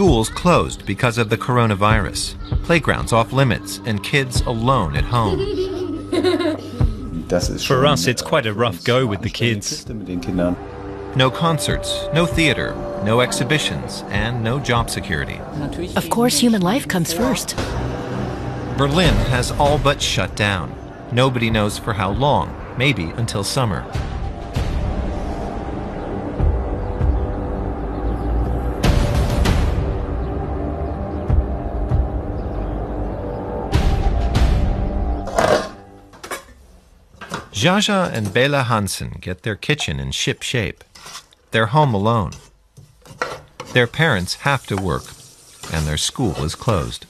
Schools closed because of the coronavirus, playgrounds off limits, and kids alone at home. For us, it's quite a rough go with the kids. No concerts, no theater, no exhibitions, and no job security. Of course, human life comes first. Berlin has all but shut down. Nobody knows for how long, maybe until summer. Jaja and Bela Hansen get their kitchen in ship shape. They're home alone. Their parents have to work, and their school is closed.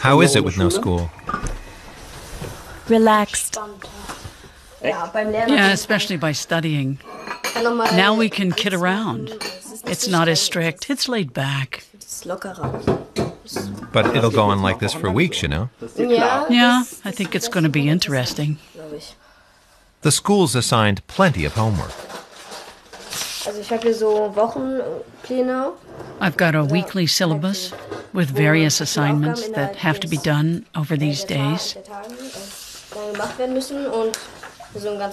How is it with no school? Relaxed. Yeah, especially by studying. Now we can kid around. It's not as strict, it's laid back. But it'll go on like this for weeks, you know? Yeah, I think it's going to be interesting. The school's assigned plenty of homework. I've got a weekly syllabus with various assignments that have to be done over these days,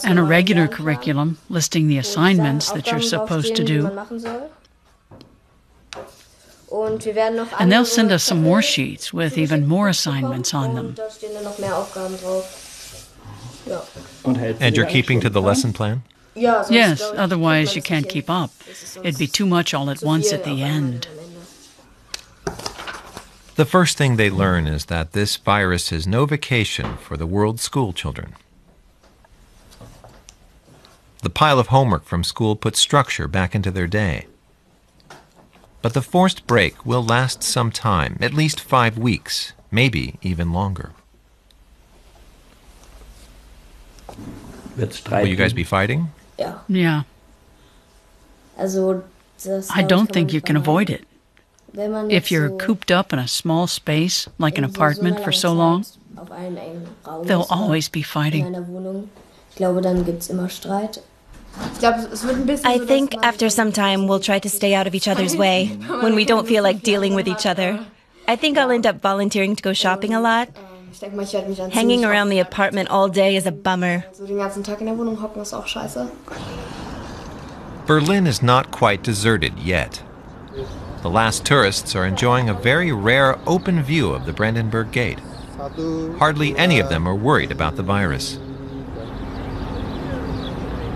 and a regular curriculum listing the assignments that you're supposed to do. And they'll send us some more sheets with even more assignments on them. And you're keeping to the lesson plan? Yes, otherwise you can't keep up. It'd be too much all at once at the end. The first thing they learn is that this virus is no vacation for the world's school children. The pile of homework from school puts structure back into their day. But the forced break will last some time, at least five weeks, maybe even longer. Will you guys be fighting? Yeah. Yeah. I don't think you can avoid it. If you're cooped up in a small space, like an apartment, for so long, they'll always be fighting. I think after some time we'll try to stay out of each other's way when we don't feel like dealing with each other. I think I'll end up volunteering to go shopping a lot. Hanging around the apartment all day is a bummer. Berlin is not quite deserted yet. The last tourists are enjoying a very rare open view of the Brandenburg Gate. Hardly any of them are worried about the virus.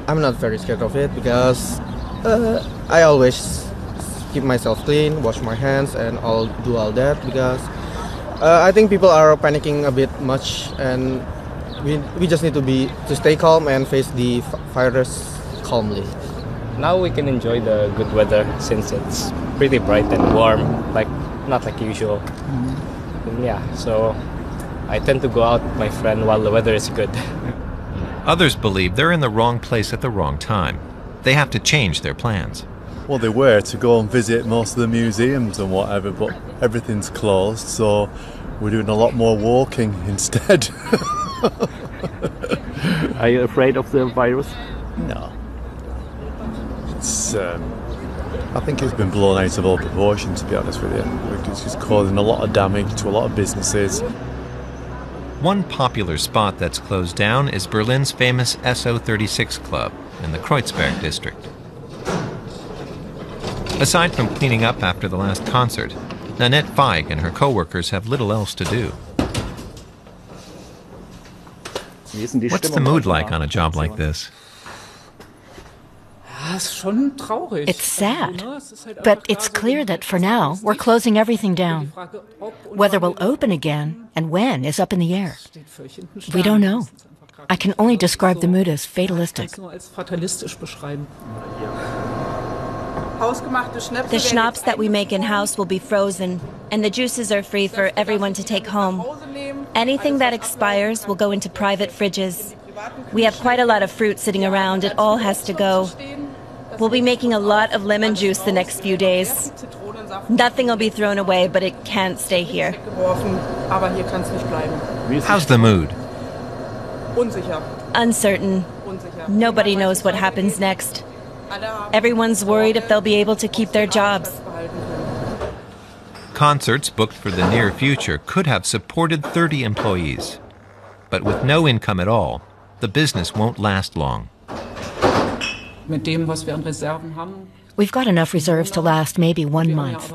I'm not very scared of it because uh, I always keep myself clean, wash my hands, and I'll do all that because uh, I think people are panicking a bit much, and we, we just need to be to stay calm and face the virus calmly. Now we can enjoy the good weather since it's pretty bright and warm, like not like usual. Mm-hmm. Yeah, so I tend to go out with my friend while the weather is good. Others believe they're in the wrong place at the wrong time. They have to change their plans. Well, they were to go and visit most of the museums and whatever, but everything's closed, so we're doing a lot more walking instead. Are you afraid of the virus? No. It's, um, I think it's been blown out of all proportion, to be honest with you. It's just causing a lot of damage to a lot of businesses. One popular spot that's closed down is Berlin's famous SO36 Club in the Kreuzberg district. Aside from cleaning up after the last concert, Nanette Feig and her co-workers have little else to do. What's the mood like on a job like this? It's sad, but it's clear that for now we're closing everything down. Whether we'll open again and when is up in the air. We don't know. I can only describe the mood as fatalistic. The schnapps that we make in house will be frozen, and the juices are free for everyone to take home. Anything that expires will go into private fridges. We have quite a lot of fruit sitting around. It all has to go. We'll be making a lot of lemon juice the next few days. Nothing will be thrown away, but it can't stay here. How's the mood? Uncertain. Nobody knows what happens next. Everyone's worried if they'll be able to keep their jobs. Concerts booked for the near future could have supported 30 employees. But with no income at all, the business won't last long. We've got enough reserves to last maybe one month.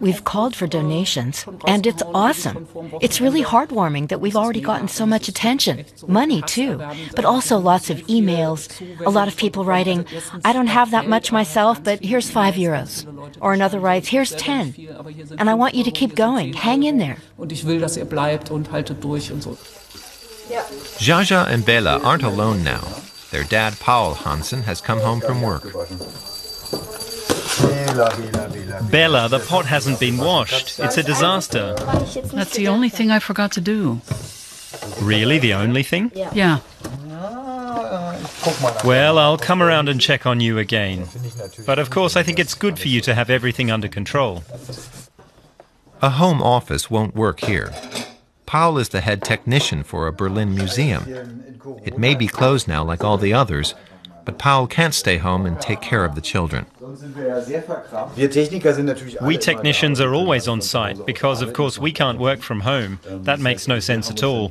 We've called for donations, and it's awesome. It's really heartwarming that we've already gotten so much attention. Money, too, but also lots of emails. A lot of people writing, I don't have that much myself, but here's five euros. Or another writes, here's ten. And I want you to keep going. Hang in there. Jaja and Bela aren't alone now. Their dad, Paul Hansen, has come home from work. Bella, the pot hasn't been washed. It's a disaster. That's the only thing I forgot to do. Really, the only thing? Yeah. Well, I'll come around and check on you again. But of course, I think it's good for you to have everything under control. A home office won't work here. Paul is the head technician for a Berlin museum. It may be closed now like all the others, but Paul can't stay home and take care of the children. We technicians are always on site because, of course, we can't work from home. That makes no sense at all.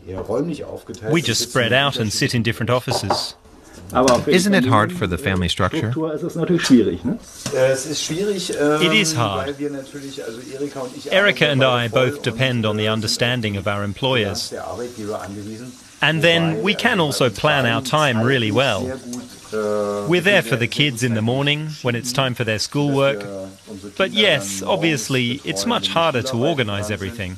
We just spread out and sit in different offices. Isn't it hard for the family structure? It is hard. Erika and I both depend on the understanding of our employers. And then we can also plan our time really well. We're there for the kids in the morning when it's time for their schoolwork. But yes, obviously, it's much harder to organize everything.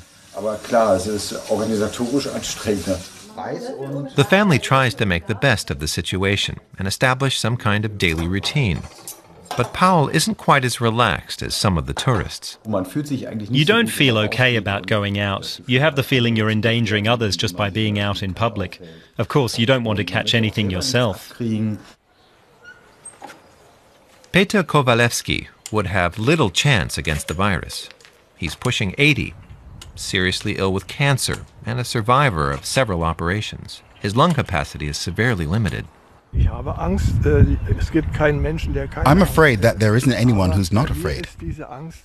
The family tries to make the best of the situation and establish some kind of daily routine. But Paul isn't quite as relaxed as some of the tourists. You don't feel okay about going out. You have the feeling you're endangering others just by being out in public. Of course, you don't want to catch anything yourself. Peter Kowalewski would have little chance against the virus. He's pushing 80, seriously ill with cancer, and a survivor of several operations. His lung capacity is severely limited. I'm afraid that there isn't anyone who's not afraid.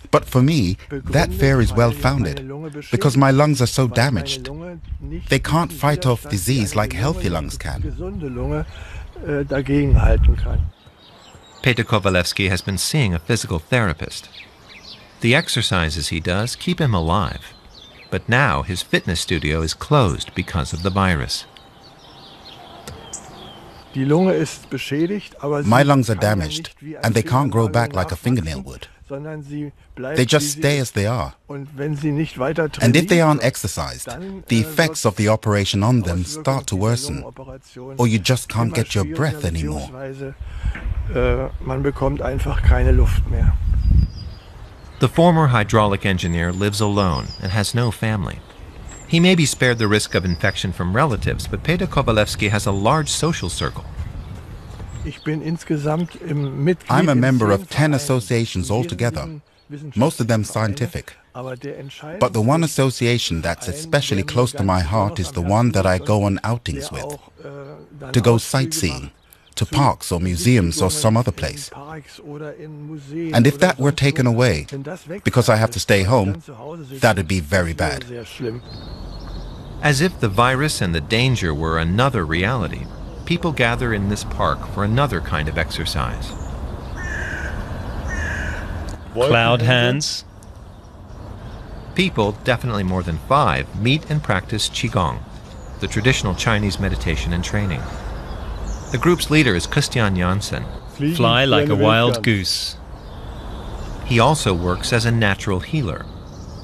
But for me, that fear is well founded because my lungs are so damaged. They can't fight off disease like healthy lungs can. Peter Kowalewski has been seeing a physical therapist. The exercises he does keep him alive, but now his fitness studio is closed because of the virus. My lungs are damaged, and they can't grow back like a fingernail would. They just stay as they are. And if they aren't exercised, the effects of the operation on them start to worsen, or you just can't get your breath anymore. The former hydraulic engineer lives alone and has no family. He may be spared the risk of infection from relatives, but Peter Kowalewski has a large social circle. I'm a member of 10 associations altogether, most of them scientific. But the one association that's especially close to my heart is the one that I go on outings with, to go sightseeing, to parks or museums or some other place. And if that were taken away, because I have to stay home, that'd be very bad. As if the virus and the danger were another reality, people gather in this park for another kind of exercise. Cloud hands. People, definitely more than five, meet and practice Qigong, the traditional Chinese meditation and training. The group's leader is Christian Janssen. Fly like a wild goose. He also works as a natural healer,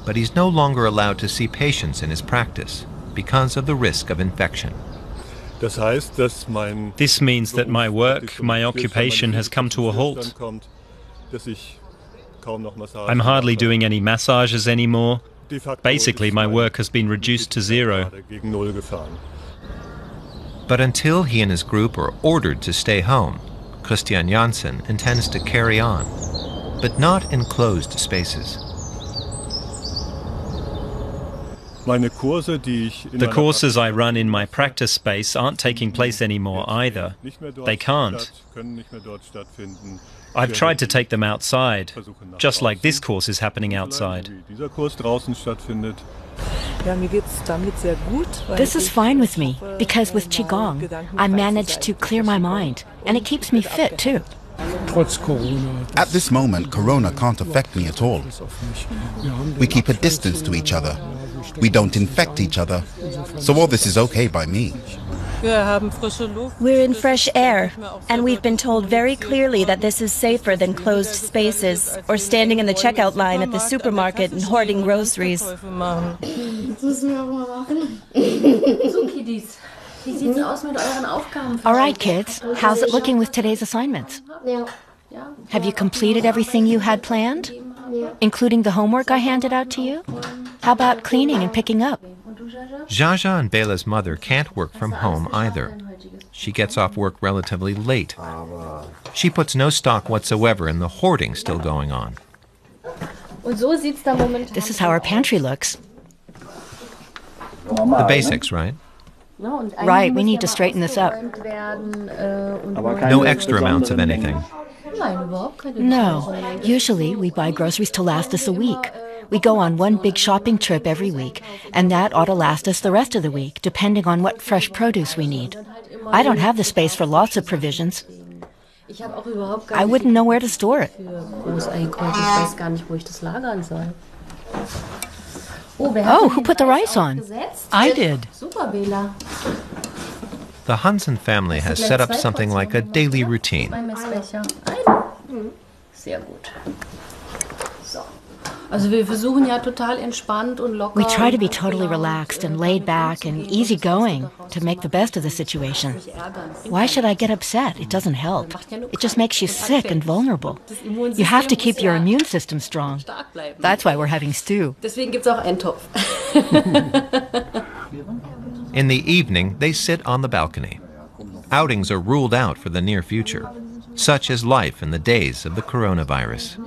but he's no longer allowed to see patients in his practice because of the risk of infection. This means that my work, my occupation has come to a halt. I'm hardly doing any massages anymore. Basically, my work has been reduced to zero. But until he and his group are ordered to stay home, Christian Janssen intends to carry on, but not in closed spaces. The courses I run in my practice space aren't taking place anymore either. They can't. I've tried to take them outside, just like this course is happening outside. This is fine with me because with Qigong, I managed to clear my mind and it keeps me fit too. At this moment, Corona can't affect me at all. We keep a distance to each other. We don't infect each other. So all this is okay by me. We're in fresh air, and we've been told very clearly that this is safer than closed spaces or standing in the checkout line at the supermarket and hoarding groceries. All right, kids, how's it looking with today's assignments? Have you completed everything you had planned? Including the homework I handed out to you? How about cleaning and picking up? Jaja and Bela's mother can't work from home either. She gets off work relatively late. She puts no stock whatsoever in the hoarding still going on. This is how our pantry looks. The basics, right? Right, we need to straighten this up. No extra amounts of anything. No. Usually we buy groceries to last us a week. We go on one big shopping trip every week, and that ought to last us the rest of the week, depending on what fresh produce we need. I don't have the space for lots of provisions. I wouldn't know where to store it. Oh, oh who put the rice on? I did. The Hansen family has set up something like a daily routine. We try to be totally relaxed and laid back and easygoing to make the best of the situation. Why should I get upset? It doesn't help. It just makes you sick and vulnerable. You have to keep your immune system strong. That's why we're having stew. In the evening, they sit on the balcony. Outings are ruled out for the near future. Such is life in the days of the coronavirus.